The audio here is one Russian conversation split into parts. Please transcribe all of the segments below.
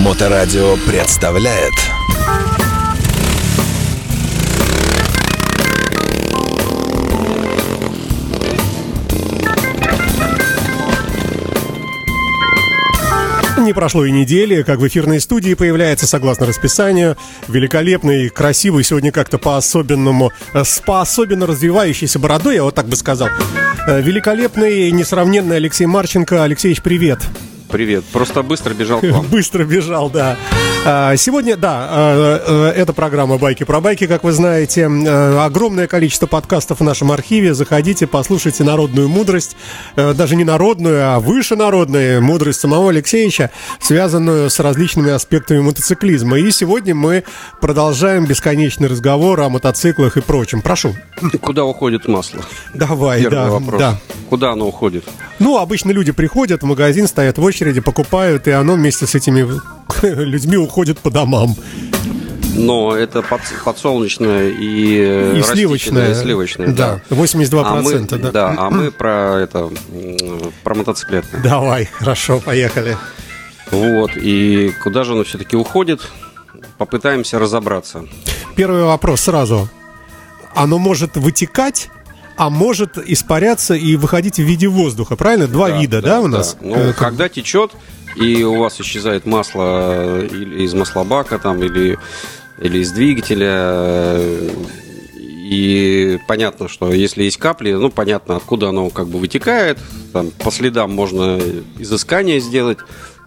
Моторадио представляет Не прошло и недели, как в эфирной студии появляется, согласно расписанию, великолепный, красивый, сегодня как-то по-особенному, э, с по-особенно развивающейся бородой, я вот так бы сказал, э, великолепный, несравненный Алексей Марченко. Алексеевич, привет. Привет. Просто быстро бежал к вам. Быстро бежал, да. А, сегодня, да, а, э, это программа «Байки про байки», как вы знаете. А, огромное количество подкастов в нашем архиве. Заходите, послушайте народную мудрость. Э, даже не народную, а выше народную мудрость самого Алексеевича, связанную с различными аспектами мотоциклизма. И сегодня мы продолжаем бесконечный разговор о мотоциклах и прочем. Прошу. Куда уходит масло? Давай, Первый да, вопрос. да. Куда оно уходит? Ну, обычно люди приходят в магазин, стоят в очереди, покупают, и оно вместе с этими людьми уходит по домам. Но это под- подсолнечное и, э, И сливочное. и сливочное. Да, А 82%, мы, да. а мы про это, про мотоциклетное. Давай, хорошо, поехали. Вот, и куда же оно все-таки уходит? Попытаемся разобраться. Первый вопрос сразу. Оно может вытекать, а может испаряться и выходить в виде воздуха, правильно? Два вида, да, у нас? Ну, Э, как- когда течет, и у вас исчезает масло или из маслобака там, или, или из двигателя, э, и понятно, что если есть капли, ну, понятно, откуда оно как бы вытекает, там, по следам можно изыскание сделать,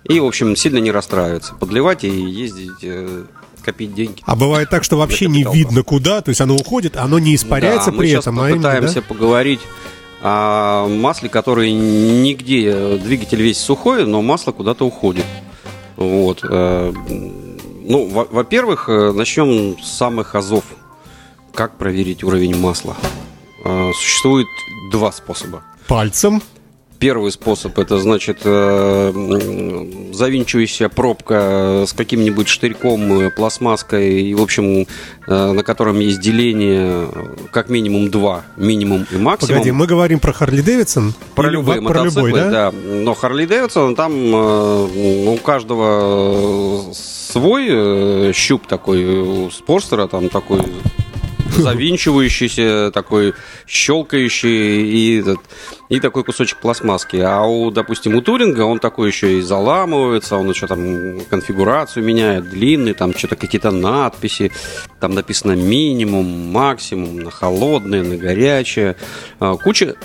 и, в общем, сильно не расстраиваться, подливать и ездить, э, копить деньги. А бывает так, что вообще не видно куда, то есть оно уходит, оно не испаряется Да, при мы сейчас этом, а именно, попытаемся да? поговорить о масле, которое нигде, двигатель весь сухой, но масло куда-то уходит. Вот. э, Ну, во- во-первых, э, начнем с самых азов. Как проверить уровень масла? Э, Существует два способа. Пальцем. Первый способ это значит э, завинчивающая пробка с каким-нибудь штырьком, э, пластмасской, и, в общем, э, на котором есть деление как минимум два, минимум и максимум. Погоди, мы говорим про Харли Дэвидсон? Про Или любые про мотоциклы, любой, да? да? Но Харли Дэвидсон, там э, у каждого свой щуп такой, у Спорстера там такой завинчивающийся, такой щелкающий и, этот, и такой кусочек пластмасски. А у, допустим, у Туринга он такой еще и заламывается, он еще там конфигурацию меняет, длинный, там что-то какие-то надписи, там написано минимум, максимум, на холодное, на горячее. А, Куча,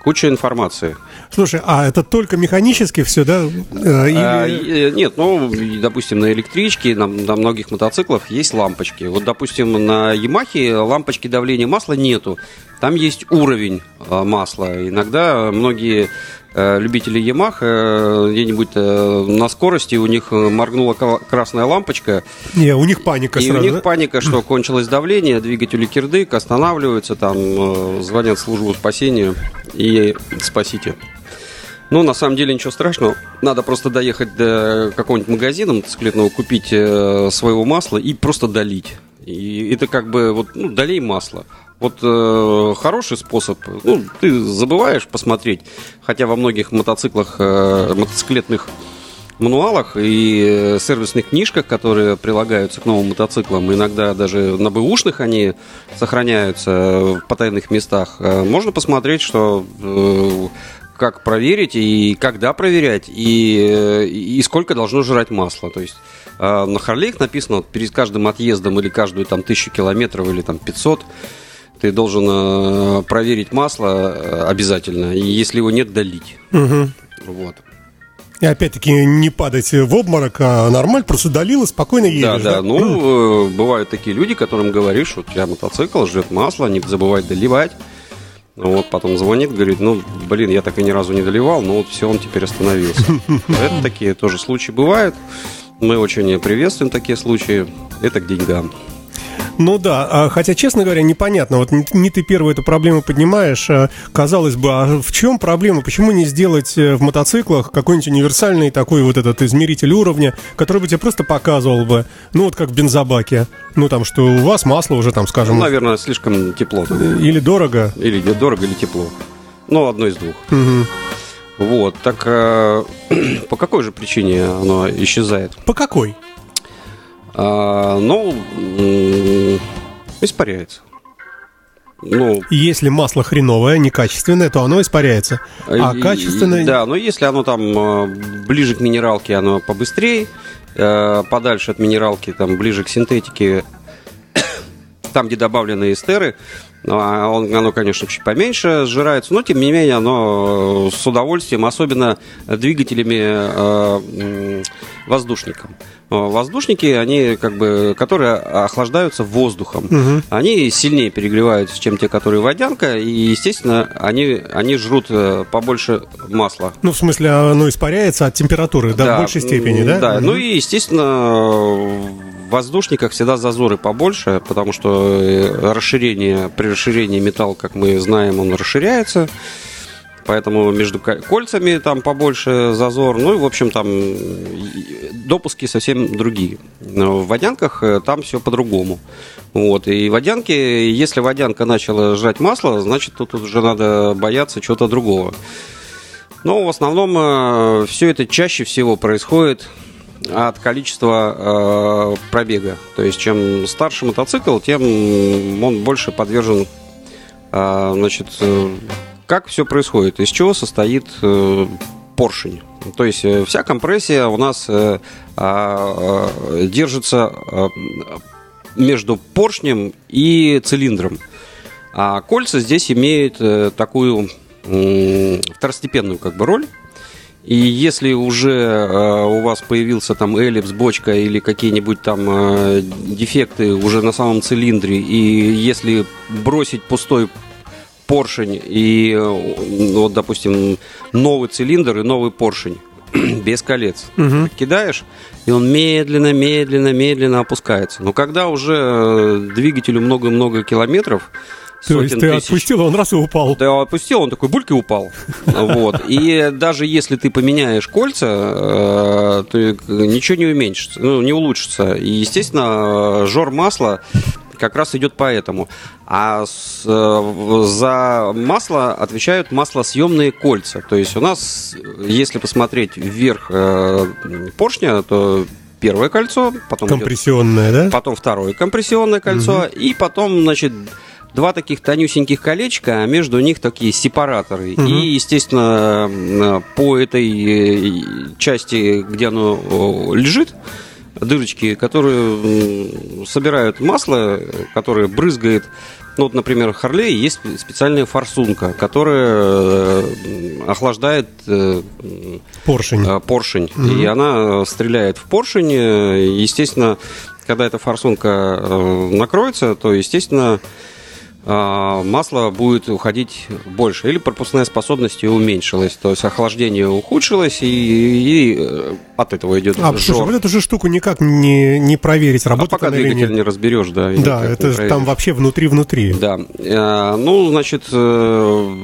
куча информации. Слушай, а это только механически все, да? Э, или- А, э, нет, ну, допустим, на электричке, на, на многих мотоциклах есть лампочки. Вот, допустим, на Ямахе лампочки давления масла нету. Там есть уровень масла. Иногда многие э, любители Ямах э, где-нибудь э, на скорости у них э, моргнула красная лампочка, Не, у них паника и сразу, у них да? паника, что кончилось давление, двигатель кирдык, останавливаются, там э, звонят в службу спасения и спасите. Ну, на самом деле ничего страшного. Надо просто доехать до какого-нибудь магазина мотоциклетного, купить э, своего масла и просто долить. И это как бы вот, ну, долей масло. Вот э, хороший способ. Ну, ты забываешь посмотреть, хотя во многих мотоциклах, э, мотоциклетных мануалах и э, сервисных книжках, которые прилагаются к новым мотоциклам, иногда даже на бэушных они сохраняются в потайных местах, э, можно посмотреть, что э, как проверить и когда проверять, и, э, и сколько должно жрать масло. То есть э, на Харлейх написано перед каждым отъездом или каждую там тысячу километров или там 500 ты должен э, проверить масло э, обязательно, и если его нет, долить. Мгм. Вот. И опять-таки не падать в обморок, а нормально, просто долил и спокойно едешь. Да, да. Ну, э, бывают такие люди, которым говоришь, что у тебя мотоцикл жрет масло, не забывай доливать. Вот, потом звонит, говорит, ну, блин, я так и ни разу не доливал, но вот все, он теперь остановился. Это такие тоже случаи бывают. Мы очень приветствуем такие случаи. Это к деньгам. Ну да, а, хотя, честно говоря, непонятно. Вот не, не ты первую эту проблему поднимаешь. а, казалось бы, а в чем проблема? Почему не сделать э, в мотоциклах какой-нибудь универсальный такой вот этот измеритель уровня, который бы тебе просто показывал бы, ну вот как в бензобаке, ну там, что у вас масло уже там, Ну, скажем, наверное, слишком тепло. тогда. или дорого. Или дорого, или тепло. Ну, одно из двух. Мгм. Вот, так э, по какой же причине оно исчезает? По какой? А, ну, испаряется. Ну, Если масло хреновое, некачественное, то оно испаряется. А качественное... Да, но если оно там э, ближе к минералке, оно побыстрее, э, подальше от минералки, там ближе к синтетике, там, где добавлены эстеры, а он- оно, конечно, чуть поменьше сжирается, но, тем не менее, оно э, с удовольствием, особенно двигателями э, воздушником. Воздушники, они как бы, которые охлаждаются воздухом, они сильнее перегреваются, чем те, которые водянка, и, естественно, они, они жрут э, побольше масла. Ну, в смысле, оно испаряется от температуры, да, в большей степени, да? Да, Мгм. ну и, естественно, в воздушниках всегда зазоры побольше, потому что э, расширение, при расширении металл, как мы знаем, он расширяется. Поэтому между ко- кольцами там побольше зазор. Ну и, в общем, там допуски совсем другие. Но в водянках э, там все по-другому. Вот. И водянки, если водянка начала жрать масло, значит, тут уже надо бояться чего-то другого. Но в основном все это чаще всего происходит от количества э, пробега. То есть, чем старше мотоцикл, тем он больше подвержен, э, значит, э, как все происходит, из чего состоит э, поршень. То есть э, вся компрессия у нас э, а, э, держится э, между поршнем и цилиндром. А кольца здесь имеют э, такую м, второстепенную как бы роль. И если уже э, у вас появился там эллипс, бочка или какие-нибудь там э, дефекты уже на самом цилиндре, и если бросить пустой поршень и, э, вот, допустим, новый цилиндр и новый поршень без колец, кидаешь, и он медленно, медленно, медленно опускается. Но когда уже э, двигателю много-много километров, То есть ты тысяч, отпустил, он раз и упал. ты его отпустил, он такой бульки упал. Вот. И даже если ты поменяешь кольца, э, то ничего не уменьшится, ну, не улучшится. И, естественно, жор масла как раз идет поэтому. А с- э, за масло отвечают маслосъемные кольца. То есть у нас, если посмотреть вверх э, поршня, то первое кольцо, потом идет Компрессионное, да? потом второе компрессионное кольцо, и потом, значит, два таких тонюсеньких колечка, а между них такие сепараторы. И, естественно, м, по этой э, части, где оно о, лежит, дырочки, которые собирают масло, которое брызгает. Ну, вот, например, в Харлее есть специальная форсунка, которая э, охлаждает э, Поршень. э, поршень. И она стреляет в поршень. Естественно, когда эта форсунка накроется, то, естественно, масло будет уходить больше. Или пропускная способность ее уменьшилась. То есть охлаждение ухудшилось, и, и, э, от этого идет А, слушай, жор. вот эту же штуку никак не, не проверить, А работает пока она или двигатель нет. не разберешь, да. Да, это же там вообще внутри-внутри. Да. Э, Ну, значит, э,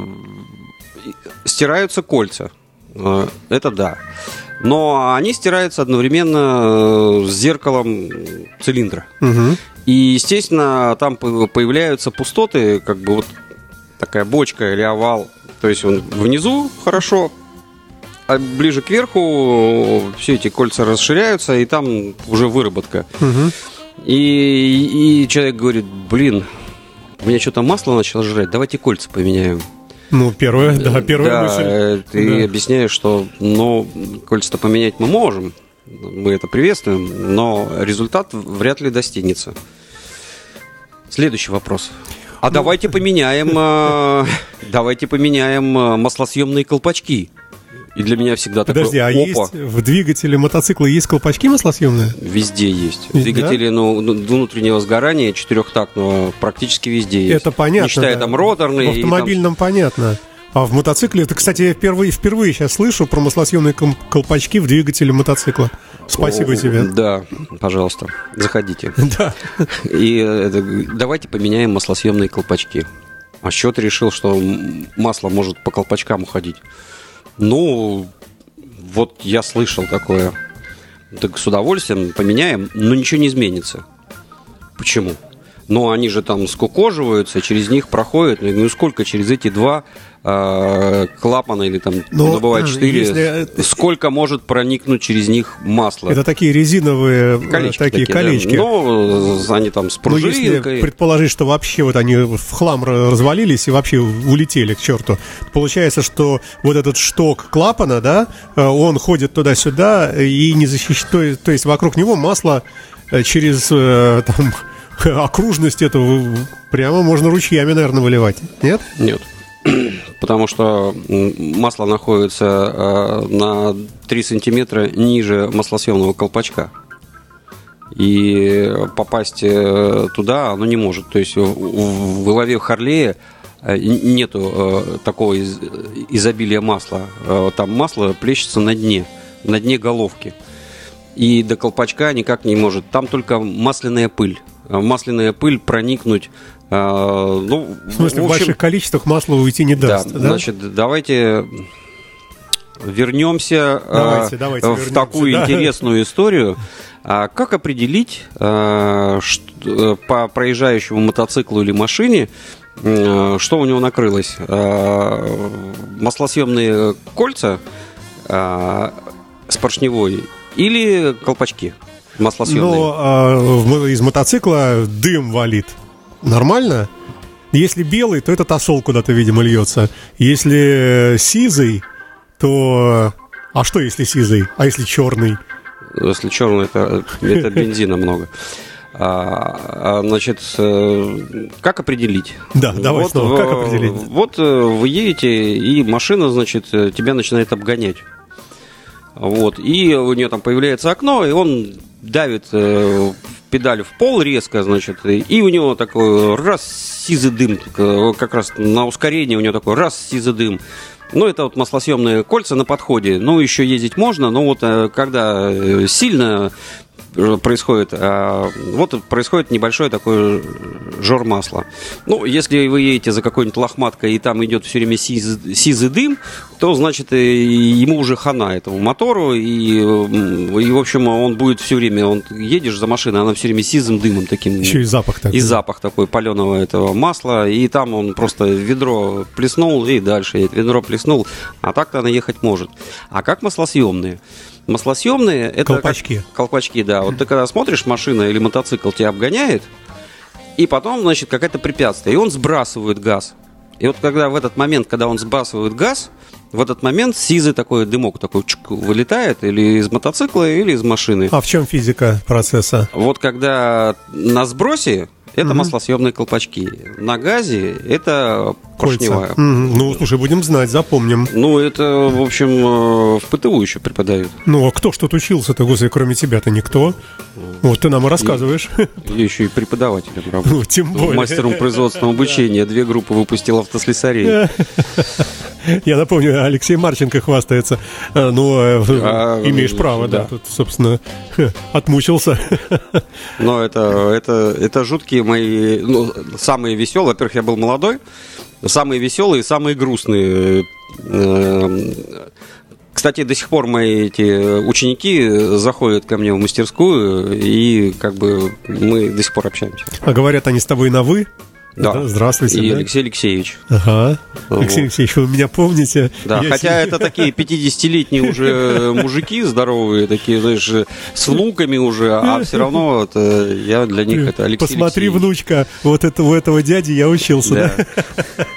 стираются кольца. Это да. Но они стираются одновременно с зеркалом цилиндра. Мгм. И, естественно, там по- появляются пустоты, как бы вот такая бочка или овал. То есть он внизу хорошо, а ближе к верху все эти кольца расширяются, и там уже выработка. Мгм. И, и человек говорит, блин, у меня что-то масло начало жрать, давайте кольца поменяем. Ну, первая, да, первая да, мысль. э, ты Да. объясняешь, что ну, кольца-то поменять мы можем, мы это приветствуем, но результат вряд ли достигнется. Следующий вопрос. А давайте поменяем, э, давайте поменяем э, маслосъемные колпачки. И для меня всегда Подожди, а такое, есть опа, в двигателе мотоцикла есть колпачки маслосъемные? везде есть. Да? Двигатели ну, ну, внутреннего сгорания четырехтактного практически везде есть. Это понятно. Не считая да. там роторные. В и там автомобильном понятно. А в мотоцикле, это, кстати, я впервые, впервые сейчас слышу про маслосъемные колпачки в двигателе мотоцикла. Спасибо О, тебе. Да, пожалуйста, заходите. Да. И э, это, давайте поменяем маслосъемные колпачки. А с чего ты решил, что масло может по колпачкам уходить? Ну, вот я слышал такое. Так с удовольствием поменяем, но ничего не изменится. Почему? но они же там скукоживаются, через них проходят, ну сколько через эти два э, клапана или там, Но, ну, бывает четыре, если- сколько может проникнуть через них масло? Это такие резиновые э, Колечки такие, да. колечки. Ну, э, они там с Ну, если пружинкой. предположить, что вообще вот они в хлам ра- развалились и вообще улетели к черту, получается, что вот этот шток клапана, да, э, он ходит туда-сюда и не защищает, то, есть- то есть вокруг него масло э, через э, там окружность этого прямо можно ручьями, наверное, выливать, нет? Нет. Потому что масло находится э, на 3 сантиметра ниже маслосъемного колпачка. И попасть э, туда оно не может. То есть в, голове Харлея э, нету такого из- изобилия масла. Там масло плещется на дне, на дне головки. И до колпачка никак не может. Там только масляная пыль. Э, Масляная пыль проникнуть. Э, Ну, В смысле, в, общем, больших количествах масло уйти не да, даст, да? значит, давайте вернемся э, Давайте, давайте в вернемся, такую да. интересную историю. А как определить э, что- э, по проезжающему мотоциклу или машине, что у него накрылось? Маслосъемные кольца с поршневой или колпачки маслосъемные? Но а, в мо- из мотоцикла дым валит. Нормально? Если белый, то этот осол куда-то, видимо, льется. Если э, сизый, то... А что если сизый? А если черный? Если черный, это, это бензина много. А, а, значит, э, как определить? Да, давай снова, в- как определить? Вот э, вы едете, и машина, значит, тебя начинает обгонять. Вот, и у нее там появляется окно, и он давит педаль в пол резко, значит, и, у него такой раз сизый дым, э, как раз на ускорении у него такой раз сизый дым. Ну, это вот маслосъемные кольца на подходе. Ну, еще ездить можно, но вот э, когда э, сильно происходит, а, вот происходит небольшой такой жор масла. Ну, если вы едете за какой-нибудь лохматкой, и там идет все время сиз- сизый дым, то, значит, ему уже хана этому мотору, и, и, в общем, он будет все время, он едешь за машиной, она все время сизым дымом таким. Еще и запах такой. И запах такой паленого этого масла, и там он просто ведро плеснул и дальше. Ведро плеснул, а так-то она ехать может. А как маслосъемные? Маслосъемные это как- Колпачки. колпачки, да. Вот ты когда смотришь, машина или мотоцикл тебя обгоняет, и потом, значит, какое-то препятствие, и он сбрасывает газ. И вот когда в этот момент, когда он сбрасывает газ, в этот момент сизый такой дымок такой чук, вылетает или из мотоцикла, или из машины. А в чем физика процесса? Вот когда на сбросе это маслосъемные колпачки, на газе это поршневая. Мгм. Ну, слушай, будем знать, запомним. Ну, это, в общем, э, в ПТУ еще преподают. Ну, а кто тут учился-то, господи, кроме тебя-то никто? Вот ты нам и рассказываешь. Я еще и преподавателем работаю. Ну, тем более. Мастером производственного обучения. Две группы выпустил автослесарей. Я напомню, Алексей Марченко хвастается. А, Ну, э, А, имеешь право, да. да. Тут, собственно, отмучился. Но это, это, это жуткие мои, ну, самые веселые. Во-первых, я был молодой. Самые веселые и самые грустные. Эм, Кстати, до сих пор мои эти ученики заходят ко мне в мастерскую, и как бы мы до сих пор общаемся. А говорят они с тобой на «вы»? Да. Здравствуйте. И да? Алексей Алексеевич. Ага. Алексей Алексеевич, вы меня помните? Да, Я хотя себе- это такие 50-летние уже мужики здоровые, такие, знаешь, с внуками уже, а все равно вот, э, я для них это Алексей Посмотри, Алексеевич. внучка, вот это, у этого дяди я учился, да? Да.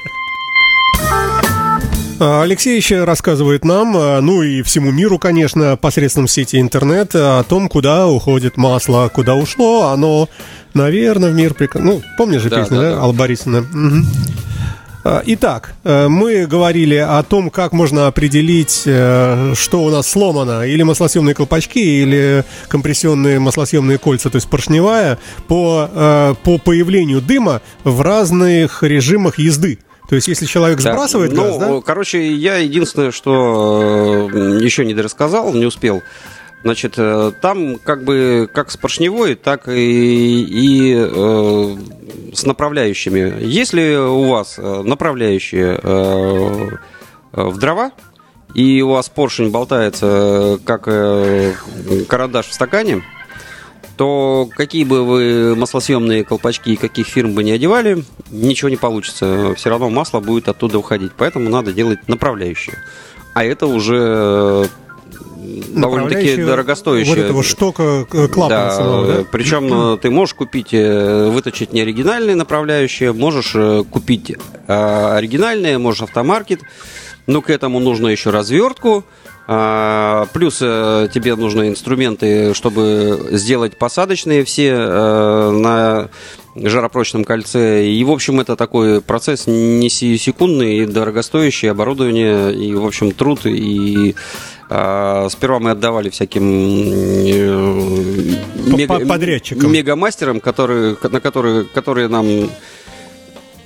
А, Алексей еще рассказывает нам, а, ну и всему миру, конечно, посредством сети интернет, а, о том, куда уходит масло, куда ушло, оно, наверное, в мир прик... Ну, помнишь же Да, песню, да, да, да. Алла Борисовна? Итак, э, мы говорили о том, как можно определить, э, что у нас сломано, или маслосъемные колпачки, или компрессионные маслосъемные кольца, то есть поршневая, по, э, по появлению дыма в разных режимах езды. То есть, если человек Да. сбрасывает ну, газ, да? короче, я единственное, что э, еще не дорассказал, не успел. Значит, э, там как бы как с поршневой, так и, и э, с направляющими. Если у вас э, направляющие э, в дрова, и у вас поршень болтается, как э, карандаш в стакане, то какие бы вы маслосъемные колпачки и каких фирм бы не одевали, ничего не получится. Все равно масло будет оттуда уходить. Поэтому надо делать направляющие. А это уже довольно-таки дорогостоящее. Вот этого штока э, клапана да, самого, да? Причем ты можешь купить, э, выточить не оригинальные направляющие, можешь э, купить оригинальные, можешь автомаркет. Но к этому нужно еще развертку. А, плюс тебе нужны инструменты, чтобы сделать посадочные все на жаропрочном кольце. И, в общем, это такой процесс не секундный, дорогостоящий, оборудование, и, в общем, труд, и а, сперва мы отдавали всяким э, мега, подрядчикам, мегамастерам, которые, на которые, которые нам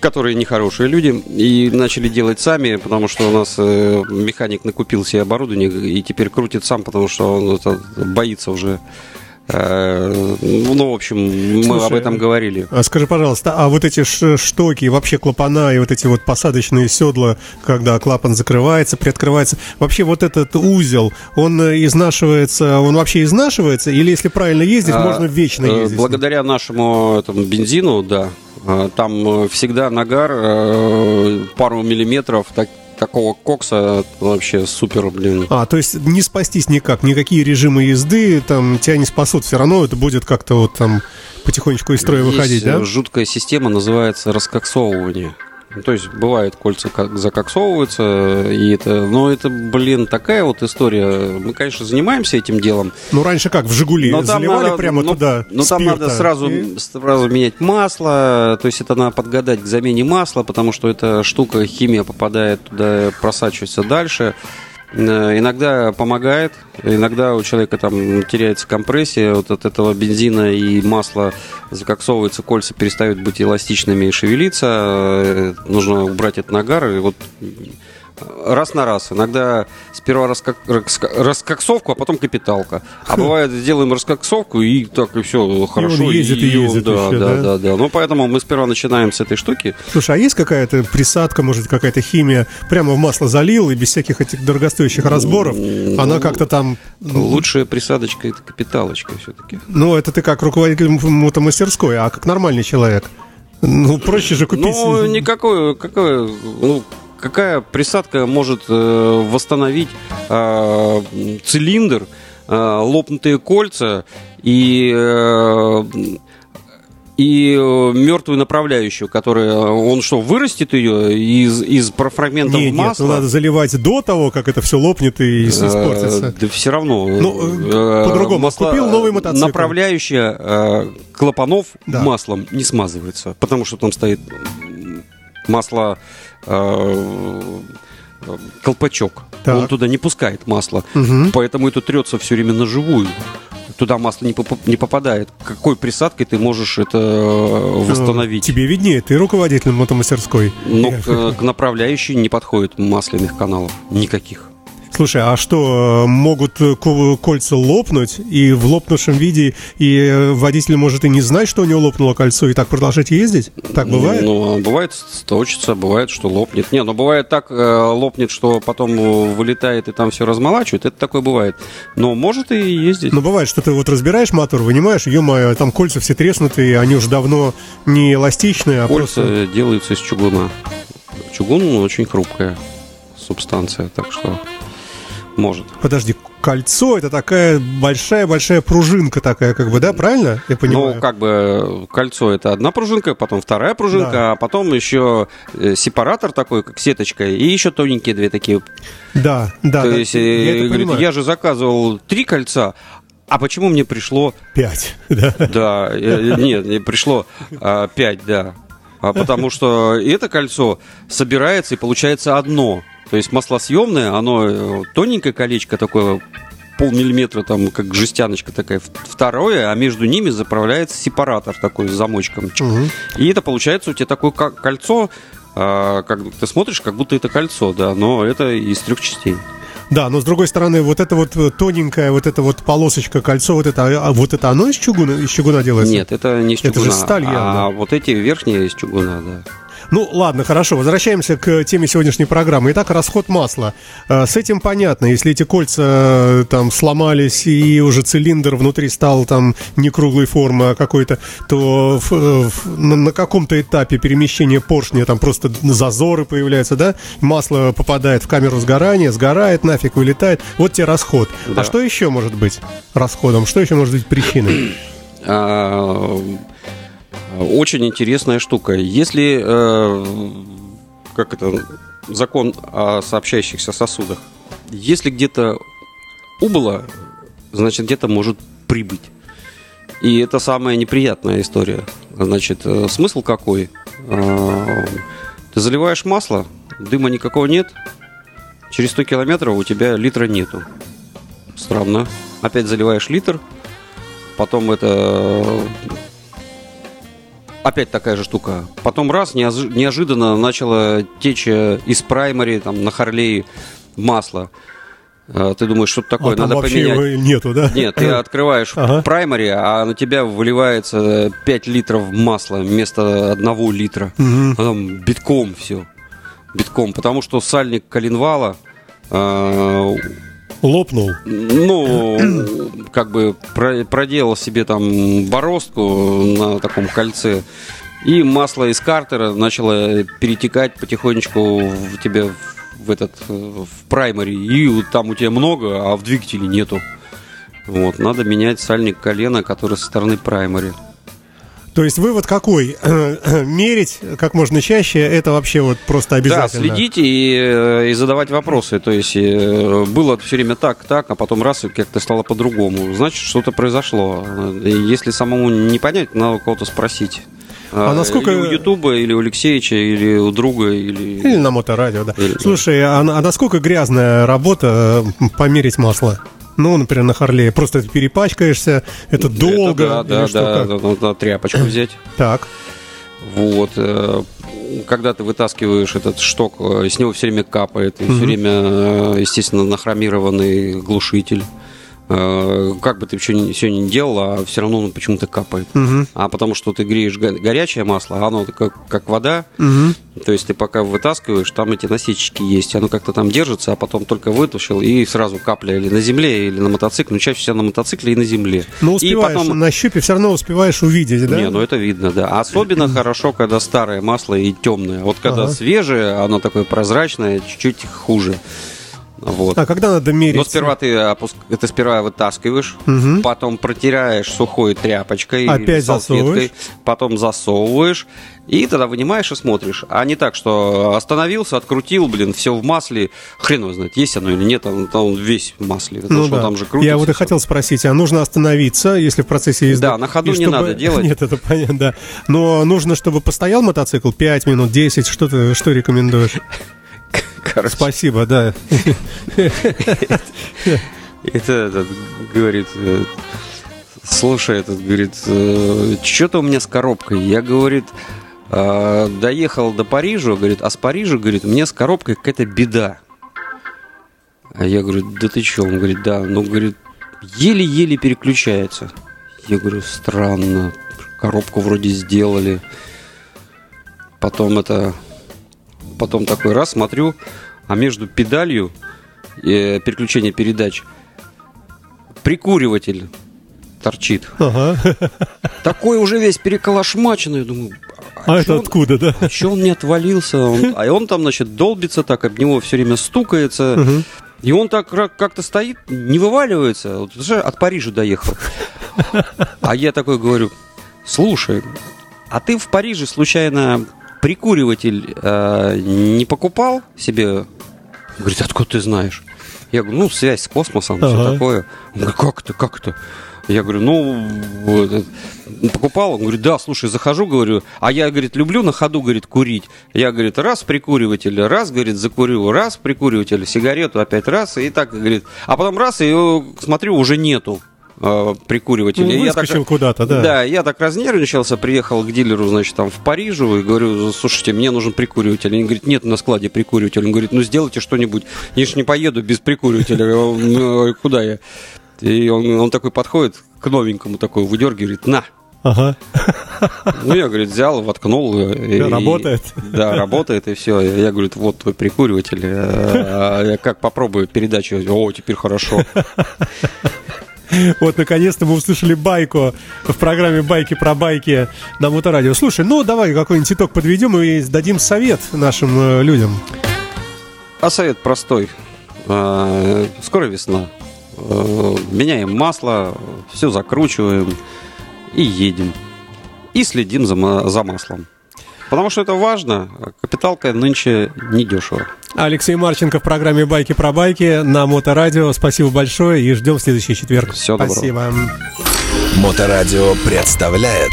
которые нехорошие люди, и начали делать сами, потому что у нас э, механик накупил себе оборудование и теперь крутит сам, потому что он это, боится уже Э, ну, в общем, мы Слушай, об этом говорили. А скажи, пожалуйста, а вот эти штоки, вообще клапана и вот эти вот посадочные седла, когда клапан закрывается, приоткрывается, вообще вот этот узел, он изнашивается, он вообще изнашивается, или если правильно ездить, а, можно вечно э, ездить? Благодаря нашему этому бензину, да, там всегда нагар пару миллиметров, так, такого кокса вообще супер, блин. А, то есть не спастись никак, никакие режимы езды там тебя не спасут, все равно это будет как-то вот там потихонечку из строя Есть выходить, да? жуткая система, называется раскоксовывание. То есть бывает, кольца как закоксовываются, и это, но это, блин, такая вот история. Мы, конечно, занимаемся этим делом. Ну, раньше как, в «Жигули» но заливали надо, прямо но, туда Ну, там надо сразу, и... сразу менять масло, то есть это надо подгадать к замене масла, потому что эта штука, химия попадает туда, просачивается дальше. Э, иногда помогает, иногда у человека там теряется компрессия вот от этого бензина и масла закоксовывается, кольца перестают быть эластичными и шевелиться. Э, нужно убрать этот нагар. И вот раз на раз. Иногда сперва раскок... раскоксовку, а потом капиталка. А бывает, сделаем раскоксовку, и так и все хорошо. И ездит, и, и ездит. Да, еще, да, да, да, да. Ну, поэтому мы сперва начинаем с этой штуки. Слушай, а есть какая-то присадка, может, какая-то химия? Прямо в масло залил, и без всяких этих дорогостоящих разборов, она как-то там... Лучшая присадочка – это капиталочка все-таки. Ну, это ты как руководитель мотомастерской, а как нормальный человек? Ну, проще же купить... Ну, никакой, какой, ну, какая присадка может э, восстановить э, цилиндр, э, лопнутые кольца и и мертвую направляющую, которая он что вырастет ее из из фрагментов нет, масла? Нет, ну надо заливать до того, как это все лопнет и испортится. Да все равно. Ну по-другому. Купил новый мотоцикл. Направляющая клапанов да. маслом не смазывается, потому что там стоит масло э, колпачок. Так. Он туда не пускает масло. Угу. Поэтому это трется все время на живую. Туда масло не, поп- не попадает. Какой присадкой ты можешь это э, восстановить? Тебе виднее, ты руководитель мотомастерской. Но к, к направляющей не подходит масляных каналов. Никаких. Слушай, а что, могут кольца лопнуть, и в лопнувшем виде, и водитель может и не знать, что у него лопнуло кольцо, и так продолжать ездить? Так бывает? Ну, бывает сточится, бывает, что лопнет. Не, ну бывает так, э, лопнет, что потом вылетает и там все размолачивает, это такое бывает. Но может и ездить. Но бывает, что ты вот разбираешь мотор, вынимаешь, ё-моё, там кольца все треснутые, они уже давно не эластичные, а Кольца просто... делаются из чугуна. Чугун очень хрупкая субстанция, так что может. Подожди, кольцо это такая большая-большая пружинка такая, как бы, да, правильно? Я понимаю. Ну, как бы кольцо это одна пружинка, потом вторая пружинка, да. а потом еще э, сепаратор такой, как сеточка, и еще тоненькие две такие. Да, да. То да, есть, я, э, говорит, я же заказывал три кольца, а почему мне пришло... Пять, да? Да, э, нет, пришло а, пять, да. А потому что это кольцо собирается и получается одно. То есть маслосъемное, оно э, тоненькое колечко такое, полмиллиметра, там, как жестяночка такая. Второе, а между ними заправляется сепаратор такой с замочком. Угу. И это получается у тебя такое кольцо, а, как ты смотришь, как будто это кольцо, да, но это из трех частей. Да, но с другой стороны, вот это вот э, тоненькая, вот эта вот полосочка, кольцо, вот это, а вот это оно из чугуна, из чугуна делается? Нет, это не из чугуна. Это же сталь явно. А вот эти верхние из чугуна, да. Ну, ладно, хорошо, возвращаемся к теме сегодняшней программы. Итак, расход масла. Э, с этим понятно, если эти кольца э, там сломались и уже цилиндр внутри стал там не круглой формы, а какой-то, то в, э, в, на, на каком-то этапе перемещения поршня там просто зазоры появляются, да? Масло попадает в камеру сгорания, сгорает, нафиг вылетает. Вот тебе расход. Да. А что еще может быть расходом? Что еще может быть причиной? Очень интересная штука. Если, э, как это, закон о сообщающихся сосудах, если где-то убыло, значит где-то может прибыть. И это самая неприятная история. Значит, э, смысл какой? Э, Ты заливаешь масло, дыма никакого нет, через 100 километров у тебя литра нету. Странно. Опять заливаешь литр, потом это опять такая же штука. Потом раз неожи- неожиданно начало течь э, из праймари там на Харлее масло. Э, Ты думаешь, что такое? а Надо поменять. нету, да? Нет, ты открываешь Ага. праймари, а на тебя выливается 5 литров масла вместо 1 литра. А там битком все. Битком. Потому что сальник коленвала э, Лопнул. ну, как бы про- проделал себе там бороздку на таком кольце. И масло из картера начало перетекать потихонечку в тебе в этот в праймари. И там у тебя много, а в двигателе нету. Вот, надо менять сальник колена, который со стороны праймари. То есть вывод какой? Мерить как можно чаще, это вообще вот просто Да, обязательно. следить и, э, и задавать вопросы. То есть э, было все время так, так, а потом раз и как-то стало по-другому. Значит, что-то произошло. Если самому не понять, надо кого-то спросить. А Э, насколько- Или у Ютуба, или у Алексеевича, или у друга, Или или... на моторадио, да. Или- Слушай, а, а насколько грязная работа э, померить масло? Ну, например, на Харлее. Просто ты перепачкаешься, это долго. Это да, да, что, да, как? надо тряпочку взять. Так. Вот. э, Когда ты вытаскиваешь этот шток, э, с него все время капает, Мгм. все время, э, естественно, нахромированный глушитель. Э, Как бы ты все не не делал, а все равно он почему-то капает. Мгм. А потому что ты греешь го- горячее масло, а оно как, как вода. Мгм. То есть ты пока вытаскиваешь, там эти насечки есть, оно как-то там держится, а потом только вытащил, и сразу капля или на земле, или на мотоцикле. Ну, чаще всего на мотоцикле и на земле. Но и успеваешь потом на щупе, все равно успеваешь увидеть, да? не, ну это видно, да. Особенно хорошо, когда старое масло и темное. Вот когда Ага. свежее, оно такое прозрачное, чуть-чуть хуже. Вот. А когда надо мерить? Но сперва ты, опуск... ты сперва вытаскиваешь, Мгм. потом протираешь сухой тряпочкой или Опять салфеткой, засовываешь. потом засовываешь, и тогда вынимаешь и смотришь. А не так, что остановился, открутил, блин, все в масле, хрен его знает, есть оно или нет, он, он весь в масле. Потому Ну что да. там же крутится Я вот и хотел спросить, а нужно остановиться, если в процессе езды? Да, на ходу И не надо делать. Нет, это понятно, да. Но нужно, чтобы постоял мотоцикл 5 минут, 10, что ты что рекомендуешь? Короче, Спасибо, да. Это этот, говорит, э, слушай, этот говорит, что-то у меня с коробкой. Я, говорит, э, доехал до Парижа, говорит, а с Парижа, говорит, мне с коробкой какая-то беда. А я говорю, да ты что? Он говорит, да. Ну, говорит, еле-еле переключается. Я говорю, странно. Коробку вроде сделали. Потом это... Потом такой раз смотрю, а между педалью э, переключения передач прикуриватель торчит. Ага. Такой уже весь переколошмаченный. Я думаю, А это чё он- откуда, да? а чё он не отвалился? Он- а он там, значит, долбится так, об него все время стукается. Мгм. И он так как-то стоит, не вываливается. Вот, уже от Парижа доехал. А я такой говорю, слушай, а ты в Париже случайно прикуриватель э, не покупал себе? Говорит, откуда ты знаешь? Я говорю, ну, связь с космосом, все Ага. такое. Он говорит, как это, как это? Я говорю, ну, вот, э, покупал? Он говорит, да, слушай, захожу, говорю, а я, говорит, люблю на ходу, говорит, курить. Я, говорит, раз прикуриватель, раз, говорит, закурю, раз прикуриватель, сигарету, опять раз, и так, говорит. А потом раз, и э, смотрю, уже нету э, прикуривателя. Ну, И я так- выскочил куда-то, да. да, я так разнервничался, приехал к дилеру, значит, там в Парижу, и говорю, слушайте, мне нужен прикуриватель. Они говорят, нет на складе прикуривателя. Он говорит, ну сделайте что-нибудь. Я ж не поеду без прикуривателя. «Ну, Куда я? И он, он такой подходит к новенькому такой, выдергивает, говорит, на, Ага. Ну, я, говорит, взял, воткнул. И, работает? Да, работает, и все. Я, говорю, вот твой прикуриватель. А я как попробую передачу. О, теперь хорошо. Вот, наконец-то мы услышали байку в программе «Байки про байки» на Моторадио. Слушай, ну давай какой-нибудь итог подведем и дадим совет нашим э, людям. А совет простой. А, скоро весна. А, меняем масло, все закручиваем и едем. И следим за, за маслом. Потому что это важно. Капиталка нынче не дешево. Алексей Марченко в программе «Байки про байки» на Моторадио. Спасибо большое и ждем в следующий четверг. Всего доброго. Спасибо. Моторадио представляет